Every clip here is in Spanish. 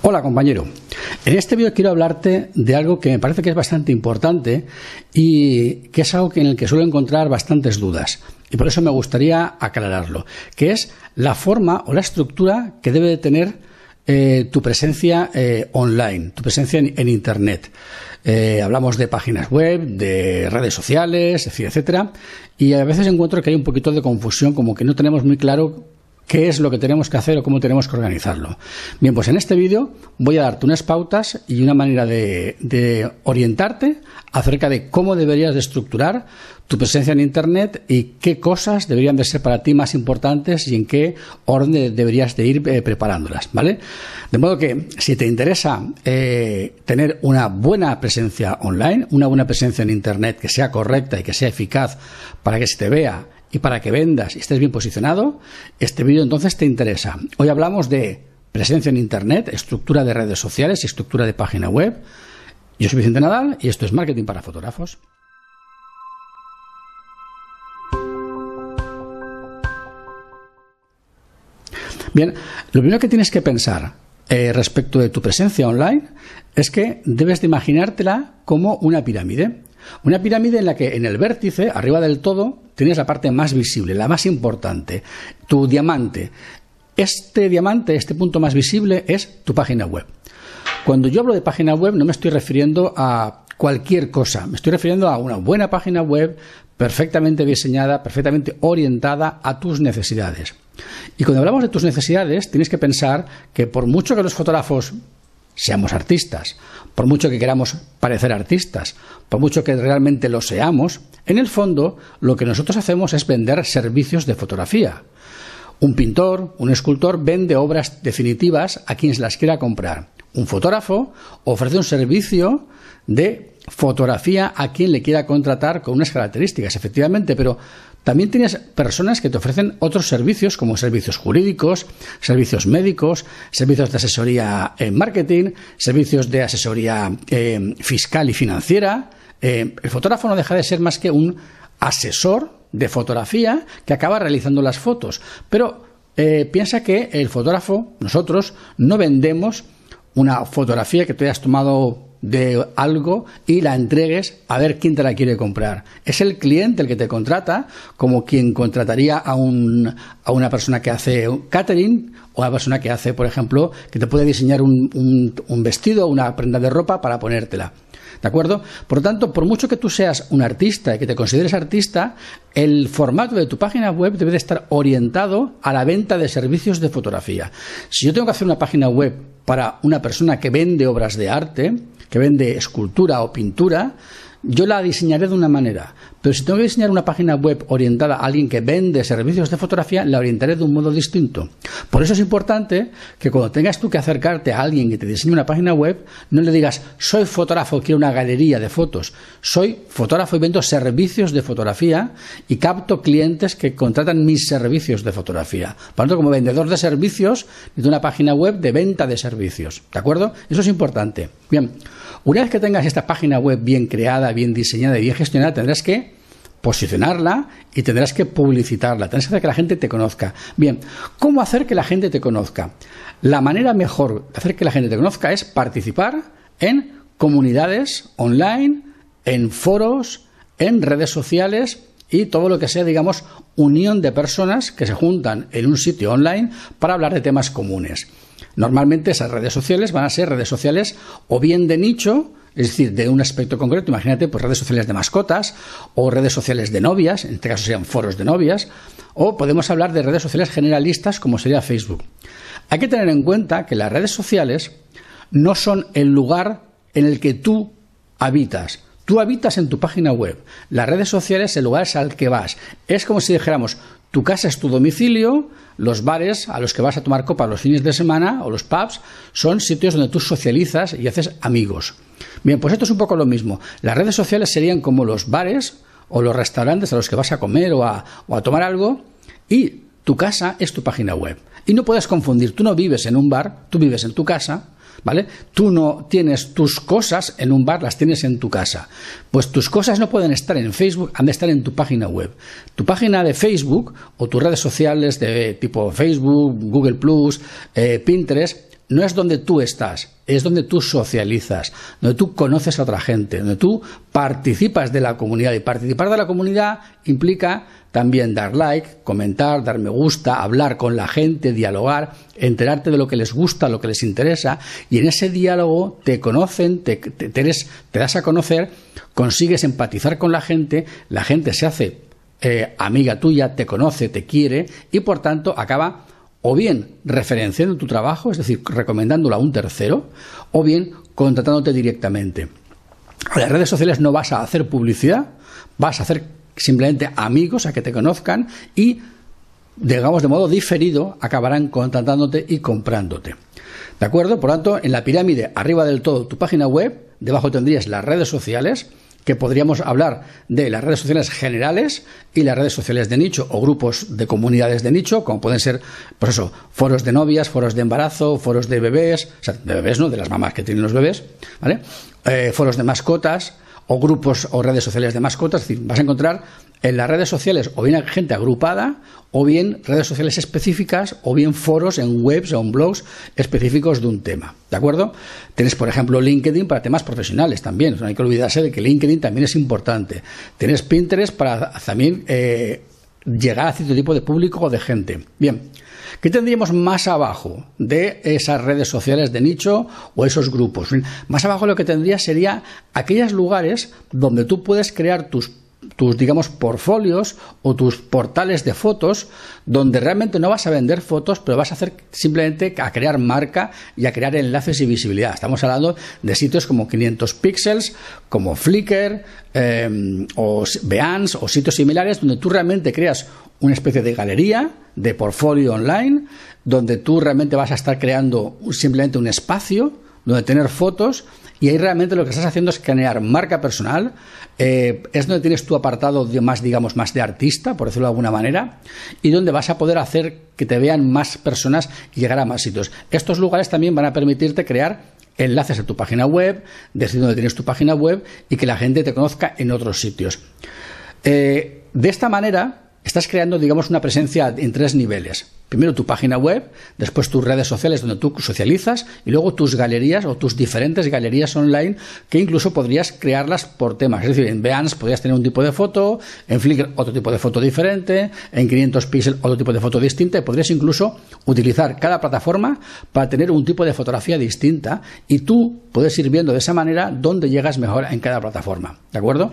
Hola compañero, en este vídeo quiero hablarte de algo que me parece que es bastante importante y que es algo en el que suelo encontrar bastantes dudas y por eso me gustaría aclararlo, que es la forma o la estructura que debe de tener eh, tu presencia eh, online, tu presencia en, Internet. Eh, hablamos de páginas web, de redes sociales, etcétera, etcétera, y a veces encuentro que hay un poquito de confusión, como que no tenemos muy claro qué es lo que tenemos que hacer o cómo tenemos que organizarlo. Bien, pues en este vídeo voy a darte unas pautas y una manera de, orientarte acerca de cómo deberías de estructurar tu presencia en Internet y qué cosas deberían de ser para ti más importantes y en qué orden deberías de ir eh, preparándolas, ¿vale? De modo que si te interesa eh, tener una buena presencia online, una buena presencia en Internet que sea correcta y que sea eficaz para que se te vea y para que vendas y estés bien posicionado, este vídeo entonces te interesa. Hoy hablamos de presencia en Internet, estructura de redes sociales y estructura de página web. Yo soy Vicente Nadal y esto es Marketing para Fotógrafos. Bien, lo primero que tienes que pensar eh, respecto de tu presencia online es que debes de imaginártela como una pirámide. Una pirámide en la que en el vértice, arriba del todo, tienes la parte más visible, la más importante, tu diamante. Este diamante, este punto más visible, es tu página web. Cuando yo hablo de página web no me estoy refiriendo a cualquier cosa, me estoy refiriendo a una buena página web perfectamente diseñada, perfectamente orientada a tus necesidades. Y cuando hablamos de tus necesidades, tienes que pensar que por mucho que los fotógrafos seamos artistas, por mucho que queramos parecer artistas, por mucho que realmente lo seamos, en el fondo lo que nosotros hacemos es vender servicios de fotografía. Un pintor, un escultor vende obras definitivas a quien las quiera comprar. Un fotógrafo ofrece un servicio de fotografía a quien le quiera contratar con unas características, efectivamente, pero también tienes personas que te ofrecen otros servicios como servicios jurídicos, servicios médicos, servicios de asesoría en marketing, servicios de asesoría eh, fiscal y financiera. Eh, el fotógrafo no deja de ser más que un asesor de fotografía que acaba realizando las fotos. Pero eh, piensa que el fotógrafo, nosotros, no vendemos una fotografía que tú hayas tomado de algo y la entregues a ver quién te la quiere comprar. Es el cliente el que te contrata, como quien contrataría a, un, a una persona que hace catering o a una persona que hace, por ejemplo, que te puede diseñar un, un, un vestido o una prenda de ropa para ponértela. ¿De acuerdo? Por lo tanto, por mucho que tú seas un artista y que te consideres artista, el formato de tu página web debe de estar orientado a la venta de servicios de fotografía. Si yo tengo que hacer una página web para una persona que vende obras de arte, que vende escultura o pintura, yo la diseñaré de una manera, pero si tengo que diseñar una página web orientada a alguien que vende servicios de fotografía, la orientaré de un modo distinto. Por eso es importante que cuando tengas tú que acercarte a alguien que te diseñe una página web, no le digas, soy fotógrafo, quiero una galería de fotos. Soy fotógrafo y vendo servicios de fotografía y capto clientes que contratan mis servicios de fotografía. Por lo tanto, como vendedor de servicios, necesito una página web de venta de servicios. ¿De acuerdo? Eso es importante. Bien. Una vez que tengas esta página web bien creada, bien diseñada y bien gestionada, tendrás que posicionarla y tendrás que publicitarla, tendrás que hacer que la gente te conozca. Bien, ¿cómo hacer que la gente te conozca? La manera mejor de hacer que la gente te conozca es participar en comunidades online, en foros, en redes sociales y todo lo que sea, digamos, unión de personas que se juntan en un sitio online para hablar de temas comunes. Normalmente esas redes sociales van a ser redes sociales o bien de nicho, es decir, de un aspecto concreto, imagínate, pues redes sociales de mascotas o redes sociales de novias, en este caso serían foros de novias, o podemos hablar de redes sociales generalistas como sería Facebook. Hay que tener en cuenta que las redes sociales no son el lugar en el que tú habitas. Tú habitas en tu página web. Las redes sociales, el lugar es al que vas. Es como si dijéramos, tu casa es tu domicilio, los bares a los que vas a tomar copa los fines de semana o los pubs son sitios donde tú socializas y haces amigos. Bien, pues esto es un poco lo mismo. Las redes sociales serían como los bares o los restaurantes a los que vas a comer o a, o a tomar algo y tu casa es tu página web. Y no puedes confundir, tú no vives en un bar, tú vives en tu casa ¿vale? Tú no tienes tus cosas en un bar, las tienes en tu casa. Pues tus cosas no pueden estar en Facebook, han de estar en tu página web. Tu página de Facebook o tus redes sociales de tipo Facebook, Google Plus, eh, Pinterest, no es donde tú estás, es donde tú socializas, donde tú conoces a otra gente, donde tú participas de la comunidad. Y participar de la comunidad implica también dar like, comentar, dar me gusta, hablar con la gente, dialogar, enterarte de lo que les gusta, lo que les interesa. Y en ese diálogo te conocen, te, das a conocer, consigues empatizar con la gente, la gente se hace eh, amiga tuya, te conoce, te quiere y por tanto acaba o bien referenciando tu trabajo, es decir, recomendándolo a un tercero, o bien contratándote directamente. En las redes sociales no vas a hacer publicidad, vas a hacer simplemente amigos a que te conozcan y, digamos, de modo diferido, acabarán contratándote y comprándote. ¿De acuerdo? Por lo tanto, en la pirámide, arriba del todo, tu página web, debajo tendrías las redes sociales, que podríamos hablar de las redes sociales generales y las redes sociales de nicho o grupos de comunidades de nicho, como pueden ser, pues eso, foros de novias, foros de embarazo, foros de bebés, o sea, de bebés, ¿no? De las mamás que tienen los bebés, ¿vale? Eh, foros de mascotas o grupos o redes sociales de mascotas, es decir, vas a encontrar en las redes sociales o bien gente agrupada o bien redes sociales específicas o bien foros en webs o en blogs específicos de un tema. ¿De acuerdo? Tienes, por ejemplo, LinkedIn para temas profesionales también. no hay que olvidarse de que LinkedIn también es importante. Tienes Pinterest para también eh, llegar a cierto tipo de público o de gente. Bien. ¿Qué tendríamos más abajo de esas redes sociales de nicho o esos grupos? Más abajo lo que tendría sería aquellos lugares donde tú puedes crear tus tus, digamos, portfolios o tus portales de fotos donde realmente no vas a vender fotos, pero vas a hacer simplemente a crear marca y a crear enlaces y visibilidad. Estamos hablando de sitios como 500 píxeles, como Flickr eh, o Behance o sitios similares donde tú realmente creas una especie de galería, de portfolio online, donde tú realmente vas a estar creando simplemente un espacio donde tener fotos y ahí realmente lo que estás haciendo es crear marca personal. Eh, es donde tienes tu apartado más, digamos, más de artista, por decirlo de alguna manera, y donde vas a poder hacer que te vean más personas y llegar a más sitios. Estos lugares también van a permitirte crear enlaces a tu página web, decir dónde tienes tu página web y que la gente te conozca en otros sitios. Eh, de esta manera, estás creando, digamos, una presencia en tres niveles. Primero tu página web, después tus redes sociales donde tú socializas y luego tus galerías o tus diferentes galerías online que incluso podrías crearlas por temas. Es decir, en Behance podrías tener un tipo de foto, en Flickr otro tipo de foto diferente, en 500 píxeles otro tipo de foto distinta y podrías incluso utilizar cada plataforma para tener un tipo de fotografía distinta y tú puedes ir viendo de esa manera dónde llegas mejor en cada plataforma. ¿De acuerdo?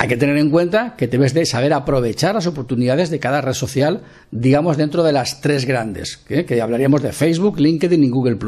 Hay que tener en cuenta que debes de saber aprovechar las oportunidades de cada red social, digamos, dentro de las tres grandes, que hablaríamos de Facebook, LinkedIn y Google.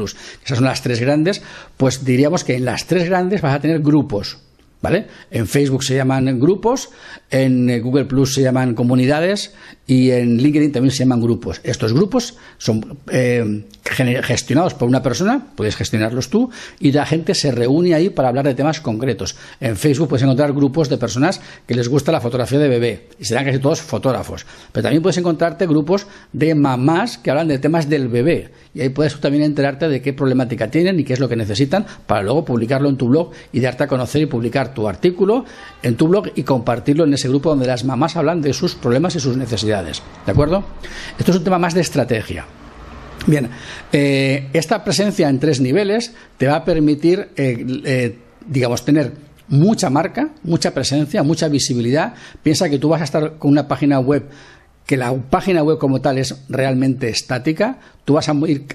Esas son las tres grandes, pues diríamos que en las tres grandes vas a tener grupos, ¿Vale? En Facebook se llaman grupos, en Google Plus se llaman comunidades y en LinkedIn también se llaman grupos. Estos grupos son eh, gestionados por una persona, puedes gestionarlos tú, y la gente se reúne ahí para hablar de temas concretos. En Facebook puedes encontrar grupos de personas que les gusta la fotografía de bebé y serán casi todos fotógrafos. Pero también puedes encontrarte grupos de mamás que hablan de temas del bebé y ahí puedes también enterarte de qué problemática tienen y qué es lo que necesitan para luego publicarlo en tu blog y darte a conocer y publicar tu artículo en tu blog y compartirlo en ese grupo donde las mamás hablan de sus problemas y sus necesidades. ¿De acuerdo? Esto es un tema más de estrategia. Bien, eh, esta presencia en tres niveles te va a permitir, eh, eh, digamos, tener mucha marca, mucha presencia, mucha visibilidad. Piensa que tú vas a estar con una página web que la página web como tal es realmente estática, tú vas a ir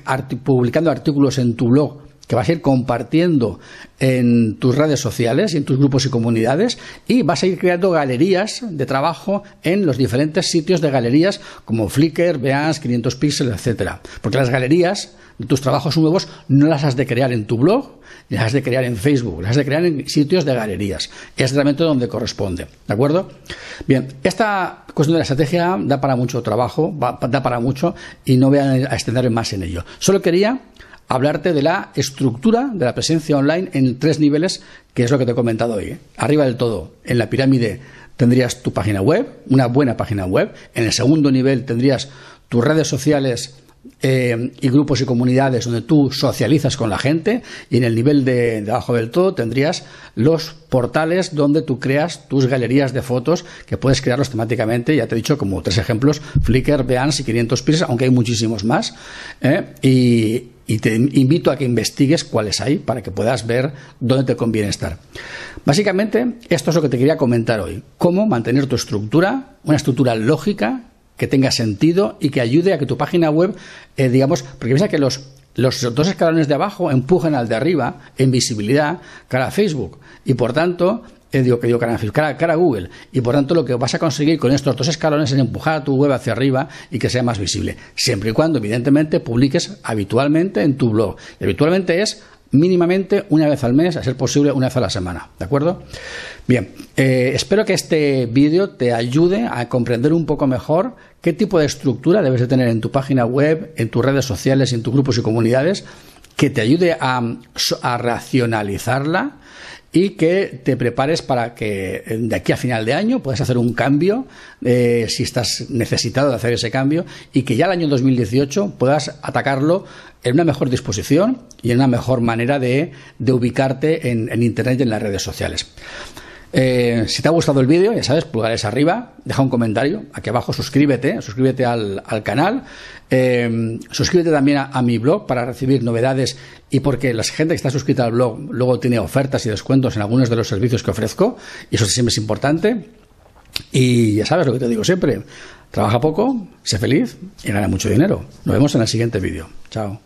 publicando artículos en tu blog que vas a ir compartiendo en tus redes sociales y en tus grupos y comunidades y vas a ir creando galerías de trabajo en los diferentes sitios de galerías como Flickr, Behance, 500 píxeles, etcétera. Porque las galerías de tus trabajos nuevos no las has de crear en tu blog, las has de crear en Facebook, las has de crear en sitios de galerías. Es realmente donde corresponde. ¿De acuerdo? Bien, esta cuestión de la estrategia da para mucho trabajo, da para mucho y no voy a extender más en ello. Solo quería hablarte de la estructura de la presencia online en tres niveles, que es lo que te he comentado hoy. ¿eh? Arriba del todo, en la pirámide tendrías tu página web, una buena página web. En el segundo nivel tendrías tus redes sociales eh, y grupos y comunidades donde tú socializas con la gente y en el nivel de, de, abajo del todo tendrías los portales donde tú creas tus galerías de fotos que puedes crearlos temáticamente ya te he dicho como tres ejemplos Flickr, Behance y 500 píxeles aunque hay muchísimos más ¿eh? y y te invito a que investigues cuáles hay para que puedas ver dónde te conviene estar. Básicamente, esto es lo que te quería comentar hoy. Cómo mantener tu estructura, una estructura lógica que tenga sentido y que ayude a que tu página web, eh, digamos, porque piensa que los, los dos escalones de abajo empujan al de arriba en visibilidad cara a Facebook y por tanto eh, que digo cara, cara, cara, a Google. Y por tanto, lo que vas a conseguir con estos dos escalones es empujar a tu web hacia arriba y que sea más visible. Siempre y cuando, evidentemente, publiques habitualmente en tu blog. Y habitualmente es mínimamente una vez al mes, a ser posible una vez a la semana. ¿De acuerdo? Bien, eh, espero que este vídeo te ayude a comprender un poco mejor qué tipo de estructura debes de tener en tu página web, en tus redes sociales, en tus grupos y comunidades, que te ayude a, a racionalizarla y que te prepares para que de aquí a final de año puedas hacer un cambio, eh, si estás necesitado de hacer ese cambio, y que ya el año 2018 puedas atacarlo en una mejor disposición y en una mejor manera de, ubicarte en Internet y en las redes sociales. Eh, si te ha gustado el vídeo, ya sabes, pulgares arriba, deja un comentario, aquí abajo suscríbete, suscríbete al, canal, eh, suscríbete también a, mi blog para recibir novedades y porque la gente que está suscrita al blog luego tiene ofertas y descuentos en algunos de los servicios que ofrezco y eso siempre es importante. Y ya sabes lo que te digo siempre, trabaja poco, sé feliz y gana mucho dinero. Nos vemos en el siguiente vídeo. Chao.